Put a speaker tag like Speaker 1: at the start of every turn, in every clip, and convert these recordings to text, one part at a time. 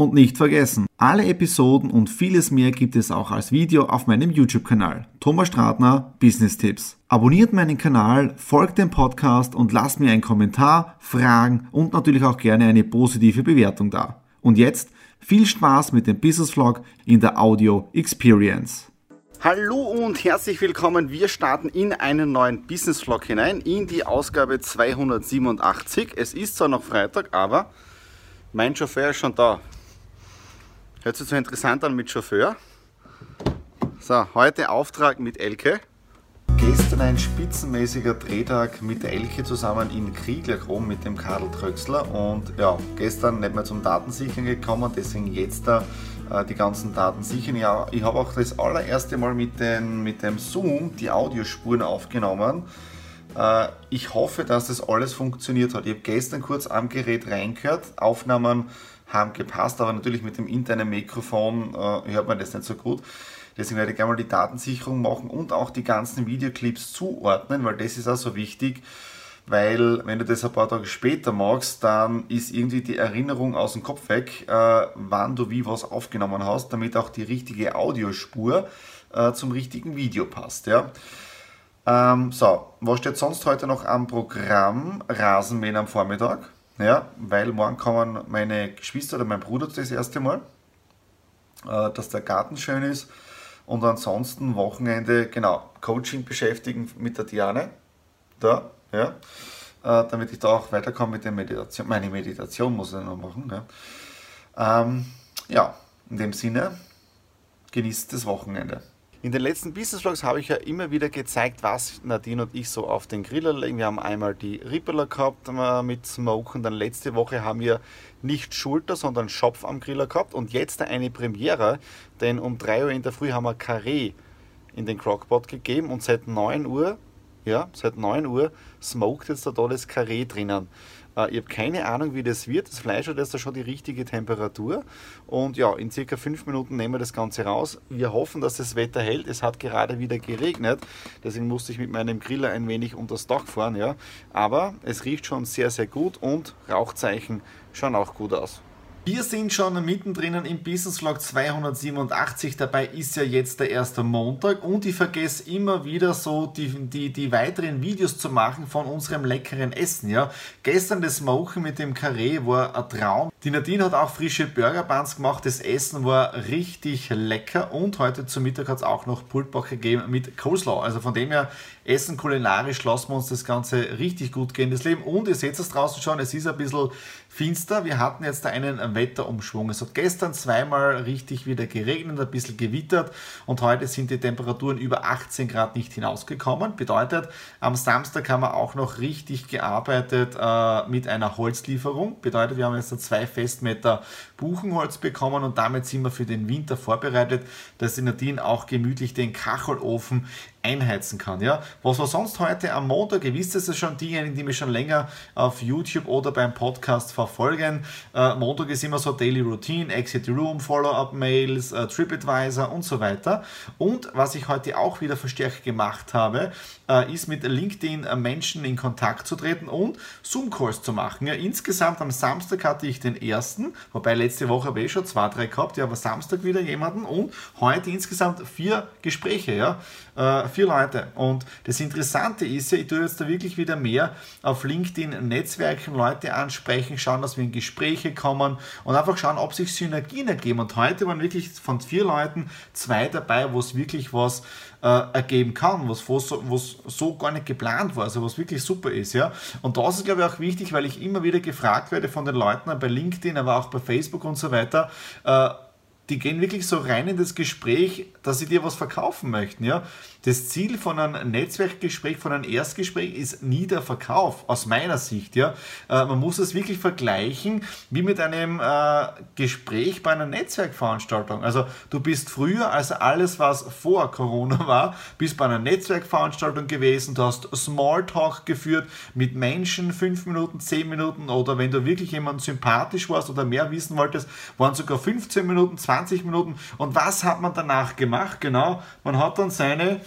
Speaker 1: Und nicht vergessen, alle Episoden und vieles mehr gibt es auch als Video auf meinem YouTube-Kanal. Thomas Stratner, Business Tipps. Abonniert meinen Kanal, folgt dem Podcast und lasst mir einen Kommentar, Fragen und natürlich auch gerne eine positive Bewertung da. Und jetzt viel Spaß mit dem Business Vlog in der Audio Experience. Hallo und herzlich willkommen. Wir starten in einen neuen Business Vlog hinein, in die Ausgabe 287. Es ist zwar noch Freitag, aber mein Chauffeur ist schon da. Hört sich so interessant an mit Chauffeur. So, heute Auftrag mit Elke. Gestern ein spitzenmäßiger Drehtag mit der Elke zusammen in Krieglerchrom mit dem Karl Tröxler und ja, gestern nicht mehr zum Datensichern gekommen, deswegen jetzt da äh, die ganzen Daten sichern. Ja, ich habe auch das allererste Mal mit, den, mit dem Zoom die Audiospuren aufgenommen. Äh, ich hoffe, dass das alles funktioniert hat. Ich habe gestern kurz am Gerät reingehört, Aufnahmen haben gepasst, aber natürlich mit dem internen Mikrofon äh, hört man das nicht so gut. Deswegen werde ich gerne mal die Datensicherung machen und auch die ganzen Videoclips zuordnen, weil das ist auch so wichtig, weil wenn du das ein paar Tage später machst, dann ist irgendwie die Erinnerung aus dem Kopf weg, äh, wann du wie was aufgenommen hast, damit auch die richtige Audiospur zum richtigen Video passt. Ja? Ähm, so, was steht sonst heute noch am Programm? Rasenmähen am Vormittag. Ja, weil morgen kommen meine Geschwister oder mein Bruder das erste Mal, äh, dass der Garten schön ist. Und ansonsten Wochenende, genau, Coaching beschäftigen mit der Diane. Da, ja. Äh, damit ich da auch weiterkomme mit der Meditation. Meine Meditation muss ich noch machen. Ja, ähm, ja in dem Sinne, genießt das Wochenende. In den letzten Business Vlogs habe ich ja immer wieder gezeigt, was Nadine und ich so auf den Griller legen. Wir haben einmal die Rippeler gehabt äh, mit Smoke dann letzte Woche haben wir nicht Schulter, sondern Schopf am Griller gehabt und jetzt eine Premiere, denn um 3 Uhr in der Früh haben wir Carré in den Crockpot gegeben und seit 9 Uhr, ja, seit 9 Uhr smoked jetzt da das Carré drinnen. Äh, ich habe keine Ahnung, wie das wird. Das Fleisch hat jetzt da schon die richtige Temperatur. Und ja, in circa fünf Minuten nehmen wir das Ganze raus. Wir hoffen, dass das Wetter hält. Es hat gerade wieder geregnet. Deswegen musste ich mit meinem Griller ein wenig unter das Dach fahren. Ja. Aber es riecht schon sehr, sehr gut und Rauchzeichen schauen auch gut aus. Wir sind schon mittendrin im Business Vlog 287. Dabei ist ja jetzt der erste Montag und ich vergesse immer wieder so die, die, die weiteren Videos zu machen von unserem leckeren Essen. Ja. Gestern das Smoken mit dem Carré war ein Traum. Die Nadine hat auch frische Burger Buns gemacht. Das Essen war richtig lecker und heute zum Mittag hat es auch noch Pultbach gegeben mit Coleslaw. Also von dem her Essen kulinarisch lassen wir uns das Ganze richtig gut gehen, das Leben. Und ihr seht es draußen schon, es ist ein bisschen finster. Wir hatten jetzt einen Wetterumschwung. Es hat gestern zweimal richtig wieder geregnet, ein bisschen gewittert und heute sind die Temperaturen über 18 Grad nicht hinausgekommen. Bedeutet, am Samstag haben wir auch noch richtig gearbeitet äh, mit einer Holzlieferung. Bedeutet, wir haben jetzt zwei Festmeter Buchenholz bekommen und damit sind wir für den Winter vorbereitet, dass die Nadine auch gemütlich den Kachelofen einheizen kann. Ja? Was war sonst heute am Montag? Ihr wisst es schon, diejenigen, die mich schon länger auf YouTube oder beim Podcast verfolgen. Äh, Montag ist immer so Daily Routine, Exit Room, Follow-up-Mails, äh, TripAdvisor und so weiter. Und was ich heute auch wieder verstärkt gemacht habe, äh, ist mit LinkedIn Menschen in Kontakt zu treten und Zoom-Calls zu machen. Ja, insgesamt am Samstag hatte ich den ersten, wobei letzte Woche habe ich schon zwei, drei gehabt, ja, aber Samstag wieder jemanden und heute insgesamt vier Gespräche. Ja äh, vier Leute. Und das Interessante ist ja, ich tue jetzt da wirklich wieder mehr auf LinkedIn Netzwerken, Leute ansprechen, schauen, dass wir in Gespräche kommen und einfach schauen, ob sich Synergien ergeben. Und heute waren wirklich von vier Leuten zwei dabei, wo es wirklich was äh, ergeben kann, was, so, was so gar nicht geplant war, also was wirklich super ist. Ja? Und das ist, glaube ich, auch wichtig, weil ich immer wieder gefragt werde von den Leuten bei LinkedIn, aber auch bei Facebook und so weiter, äh, die gehen wirklich so rein in das Gespräch, dass sie dir was verkaufen möchten. Ja? Das Ziel von einem Netzwerkgespräch, von einem Erstgespräch ist nie der Verkauf, aus meiner Sicht. Ja? Äh, man muss es wirklich vergleichen wie mit einem äh, Gespräch bei einer Netzwerkveranstaltung. Also du bist früher, also alles, was vor Corona war, bist bei einer Netzwerkveranstaltung gewesen, du hast Smalltalk geführt mit Menschen, fünf Minuten, zehn Minuten oder wenn du wirklich jemand sympathisch warst oder mehr wissen wolltest, waren sogar 15 Minuten, 20 Minuten. Und was hat man danach gemacht? Genau, man hat dann seine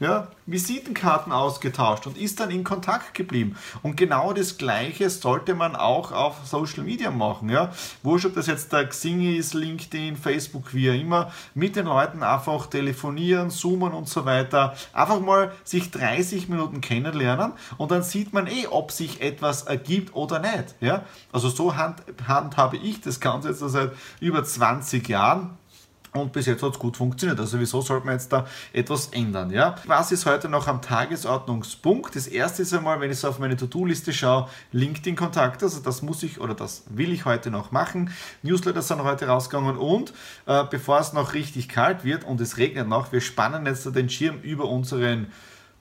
Speaker 1: ja, Visitenkarten ausgetauscht und ist dann in Kontakt geblieben. Und genau das Gleiche sollte man auch auf Social Media machen. Ja? Wurscht, ob das jetzt der Xing ist, LinkedIn, Facebook, wie auch immer, mit den Leuten einfach telefonieren, zoomen und so weiter. Einfach mal sich 30 Minuten kennenlernen und dann sieht man eh, ob sich etwas ergibt oder nicht. Ja? Also so hand, handhabe ich das Ganze jetzt seit über 20 Jahren und bis jetzt hat es gut funktioniert. Also wieso sollte man jetzt da etwas ändern? Ja? Was ist heute noch am Tagesordnungspunkt? Das erste ist einmal, wenn ich so auf meine To-Do-Liste schaue, LinkedIn-Kontakte. Also das muss ich oder das will ich heute noch machen. Newsletter sind heute rausgegangen und äh, bevor es noch richtig kalt wird und es regnet noch, wir spannen jetzt den Schirm über unseren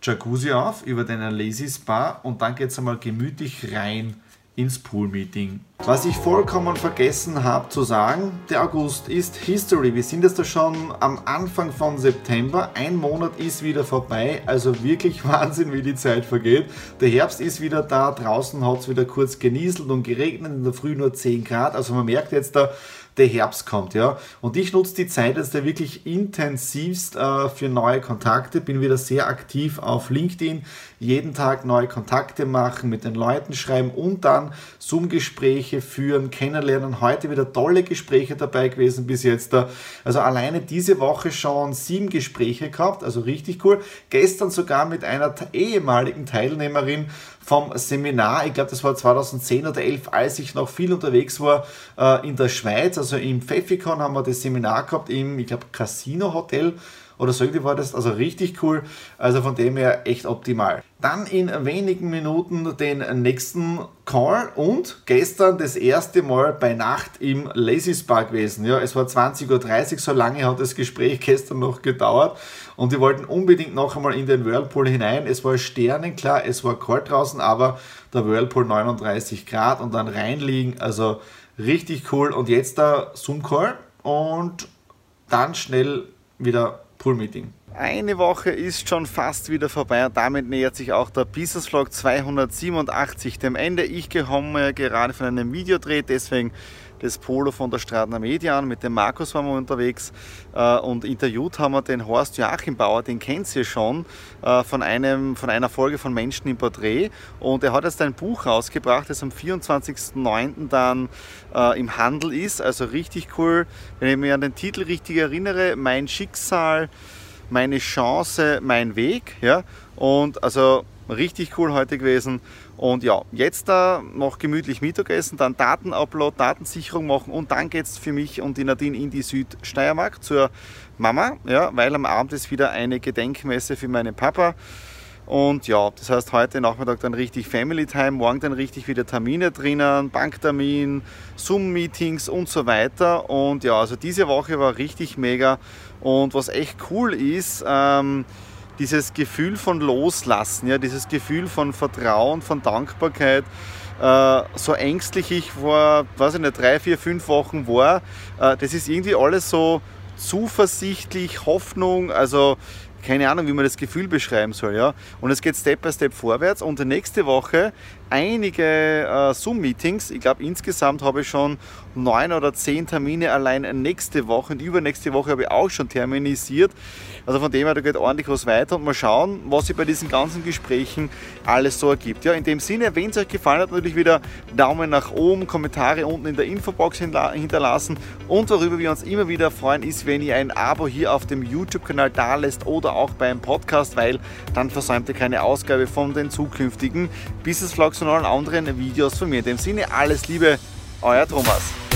Speaker 1: Jacuzzi auf, über den Lazy Spa und dann geht es einmal gemütlich rein ins Pool-Meeting. Was ich vollkommen vergessen habe zu sagen, der August ist History. Wir sind jetzt da schon am Anfang von September. Ein Monat ist wieder vorbei, also wirklich Wahnsinn, wie die Zeit vergeht. Der Herbst ist wieder da, draußen hat es wieder kurz genieselt und geregnet, in der Früh nur 10 Grad. Also man merkt jetzt da, der Herbst kommt, ja. Und ich nutze die Zeit jetzt da wirklich intensivst äh, für neue Kontakte, bin wieder sehr aktiv auf LinkedIn, jeden Tag neue Kontakte machen, mit den Leuten schreiben und dann Zoom-Gespräche führen, kennenlernen. Heute wieder tolle Gespräche dabei gewesen bis jetzt. Da. Also alleine diese Woche schon sieben Gespräche gehabt, also richtig cool. Gestern sogar mit einer ehemaligen Teilnehmerin vom Seminar, ich glaube das war 2010 oder 11, als ich noch viel unterwegs war äh, in der Schweiz, also im Pfeffikon haben wir das Seminar gehabt im, ich glaube, Casino Hotel oder so irgendwie war das, also richtig cool, also von dem her echt optimal. Dann in wenigen Minuten den nächsten Call und gestern das erste Mal bei Nacht im Lazy Spa gewesen. Ja, es war 20.30 Uhr, so lange hat das Gespräch gestern noch gedauert und die wollten unbedingt noch einmal in den Whirlpool hinein. Es war sternenklar, es war kalt draußen, aber der Whirlpool 39 Grad und dann reinliegen, also richtig cool. Und jetzt der Zoom Call und dann schnell wieder Pool-Meeting. Eine Woche ist schon fast wieder vorbei und damit nähert sich auch der Business Vlog 287 dem Ende. Ich komme gerade von einem Videodreh, deswegen das Polo von der Stradner Media an. Mit dem Markus waren wir unterwegs äh, und interviewt haben wir den Horst Joachim Bauer, den kennt ihr schon äh, von, einem, von einer Folge von Menschen im Porträt. Und er hat jetzt ein Buch rausgebracht, das am 24.09. dann äh, im Handel ist. Also richtig cool, wenn ich mich an den Titel richtig erinnere, Mein Schicksal meine Chance, mein Weg. Ja? Und also richtig cool heute gewesen. Und ja, jetzt da noch gemütlich Mittagessen, dann Datenupload, Datensicherung machen und dann geht es für mich und die Nadine in die Südsteiermark zur Mama, ja, weil am Abend ist wieder eine Gedenkmesse für meinen Papa. Und ja, das heißt heute Nachmittag dann richtig Family Time, morgen dann richtig wieder Termine drinnen, Banktermin, Zoom-Meetings und so weiter. Und ja, also diese Woche war richtig mega. Und was echt cool ist, ähm, dieses Gefühl von Loslassen, ja, dieses Gefühl von Vertrauen, von Dankbarkeit. Äh, so ängstlich ich vor, weiß ich nicht, drei, vier, fünf Wochen war, äh, das ist irgendwie alles so zuversichtlich, Hoffnung, also keine Ahnung, wie man das Gefühl beschreiben soll. Ja? Und es geht Step by Step vorwärts und nächste Woche einige äh, Zoom-Meetings. Ich glaube, insgesamt habe ich schon neun oder zehn Termine allein nächste Woche und übernächste Woche habe ich auch schon terminisiert. Also von dem her, da geht ordentlich was weiter und mal schauen, was sich bei diesen ganzen Gesprächen alles so ergibt. Ja, in dem Sinne, wenn es euch gefallen hat, natürlich wieder Daumen nach oben, Kommentare unten in der Infobox hinterlassen und worüber wir uns immer wieder freuen, ist, wenn ihr ein Abo hier auf dem YouTube-Kanal da lässt oder auch beim Podcast, weil dann versäumt ihr keine Ausgabe von den zukünftigen Business Vlogs und allen anderen Videos von mir. In dem Sinne, alles Liebe, euer Thomas.